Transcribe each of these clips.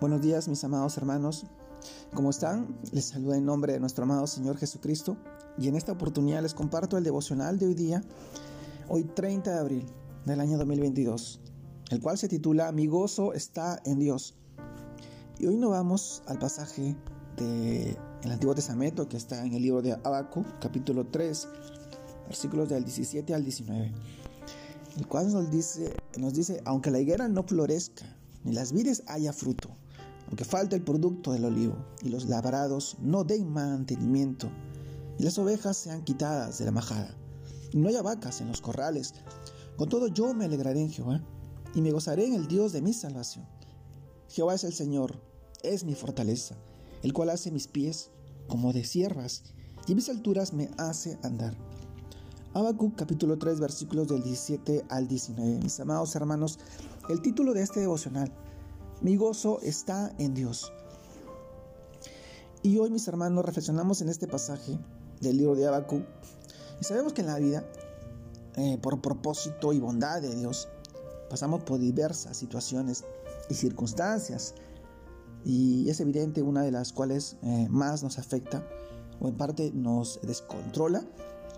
Buenos días mis amados hermanos, ¿cómo están? Les saludo en nombre de nuestro amado Señor Jesucristo y en esta oportunidad les comparto el devocional de hoy día, hoy 30 de abril del año 2022, el cual se titula Mi gozo está en Dios. Y hoy nos vamos al pasaje del Antiguo Testamento que está en el libro de Abaco, capítulo 3, versículos del 17 al 19, el cual nos dice, nos dice, aunque la higuera no florezca, ni las vides haya fruto, aunque falte el producto del olivo y los labrados no den mantenimiento, y las ovejas sean quitadas de la majada, y no haya vacas en los corrales, con todo yo me alegraré en Jehová, y me gozaré en el Dios de mi salvación. Jehová es el Señor, es mi fortaleza, el cual hace mis pies como de sierras, y mis alturas me hace andar. Habacuc capítulo 3 versículos del 17 al 19. Mis amados hermanos, el título de este devocional mi gozo está en Dios. Y hoy, mis hermanos, reflexionamos en este pasaje del libro de Habacuc. Y sabemos que en la vida, eh, por propósito y bondad de Dios, pasamos por diversas situaciones y circunstancias. Y es evidente una de las cuales eh, más nos afecta o en parte nos descontrola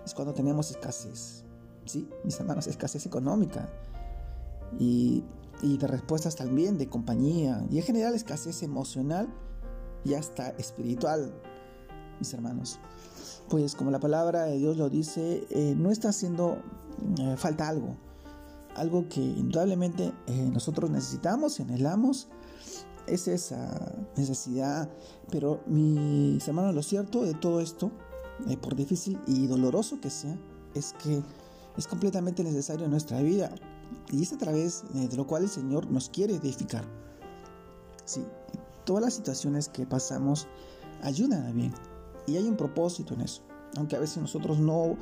es cuando tenemos escasez. Sí, mis hermanos, escasez económica. Y y de respuestas también de compañía. Y en general escasez emocional y hasta espiritual, mis hermanos. Pues como la palabra de Dios lo dice, eh, no está haciendo eh, falta algo, algo que indudablemente eh, nosotros necesitamos y anhelamos, es esa necesidad, pero mis hermanos, lo cierto de todo esto, por difícil y doloroso que sea, es que es completamente necesario en nuestra vida y es a través de lo cual el Señor nos quiere edificar. Sí, todas las situaciones que pasamos ayudan a bien. Y hay un propósito en eso. Aunque a veces nosotros no,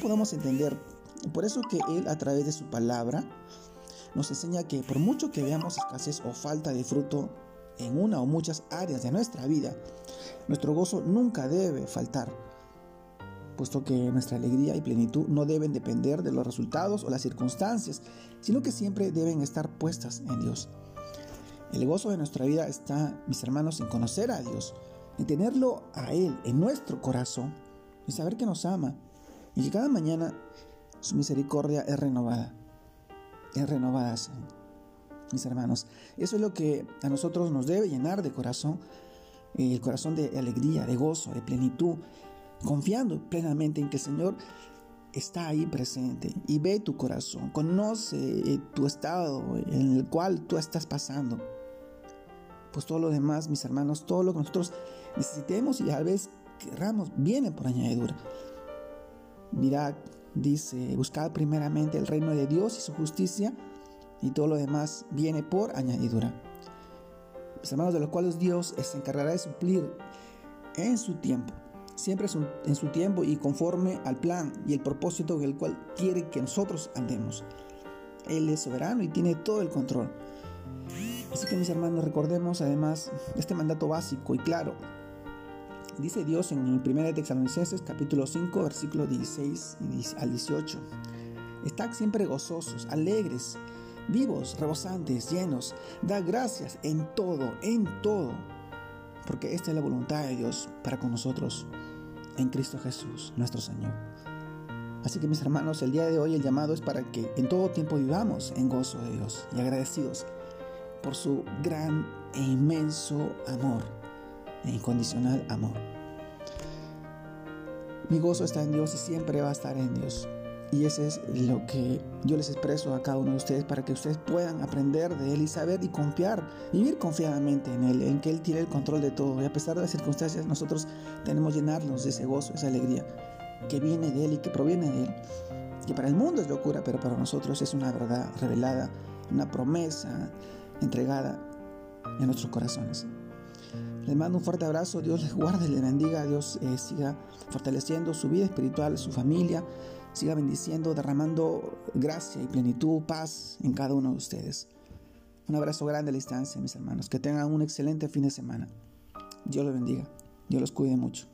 podamos entender. Por eso que Él a través de su palabra nos enseña que por mucho que veamos escasez o falta de fruto en una o muchas áreas de nuestra vida, nuestro gozo nunca debe faltar puesto que nuestra alegría y plenitud no deben depender de los resultados o las circunstancias, sino que siempre deben estar puestas en Dios. El gozo de nuestra vida está, mis hermanos, en conocer a Dios, en tenerlo a Él en nuestro corazón, y saber que nos ama y que cada mañana su misericordia es renovada. Es renovada, mis hermanos. Eso es lo que a nosotros nos debe llenar de corazón, el corazón de alegría, de gozo, de plenitud, confiando plenamente en que el Señor está ahí presente y ve tu corazón, conoce eh, tu estado en el cual tú estás pasando. Pues todo lo demás, mis hermanos, todo lo que nosotros necesitemos y a veces querramos, viene por añadidura. Mirad, dice, buscad primeramente el reino de Dios y su justicia y todo lo demás viene por añadidura. Mis hermanos, de los cuales Dios se encargará de suplir en su tiempo siempre en su tiempo y conforme al plan y el propósito en el cual quiere que nosotros andemos. Él es soberano y tiene todo el control. Así que mis hermanos, recordemos además este mandato básico y claro. Dice Dios en 1 Tesalonicenses capítulo 5 versículo 16 al 18. Estad siempre gozosos, alegres, vivos, rebosantes, llenos. Da gracias en todo, en todo porque esta es la voluntad de Dios para con nosotros en Cristo Jesús, nuestro Señor. Así que mis hermanos, el día de hoy el llamado es para que en todo tiempo vivamos en gozo de Dios y agradecidos por su gran e inmenso amor, e incondicional amor. Mi gozo está en Dios y siempre va a estar en Dios. Y ese es lo que yo les expreso a cada uno de ustedes para que ustedes puedan aprender de Él y saber y confiar, vivir confiadamente en Él, en que Él tiene el control de todo. Y a pesar de las circunstancias, nosotros tenemos llenarnos de ese gozo, esa alegría que viene de Él y que proviene de Él. Que para el mundo es locura, pero para nosotros es una verdad revelada, una promesa entregada en nuestros corazones. Les mando un fuerte abrazo, Dios les guarde, les bendiga, Dios eh, siga fortaleciendo su vida espiritual, su familia, siga bendiciendo, derramando gracia y plenitud, paz en cada uno de ustedes. Un abrazo grande a la distancia, mis hermanos. Que tengan un excelente fin de semana. Dios los bendiga. Dios los cuide mucho.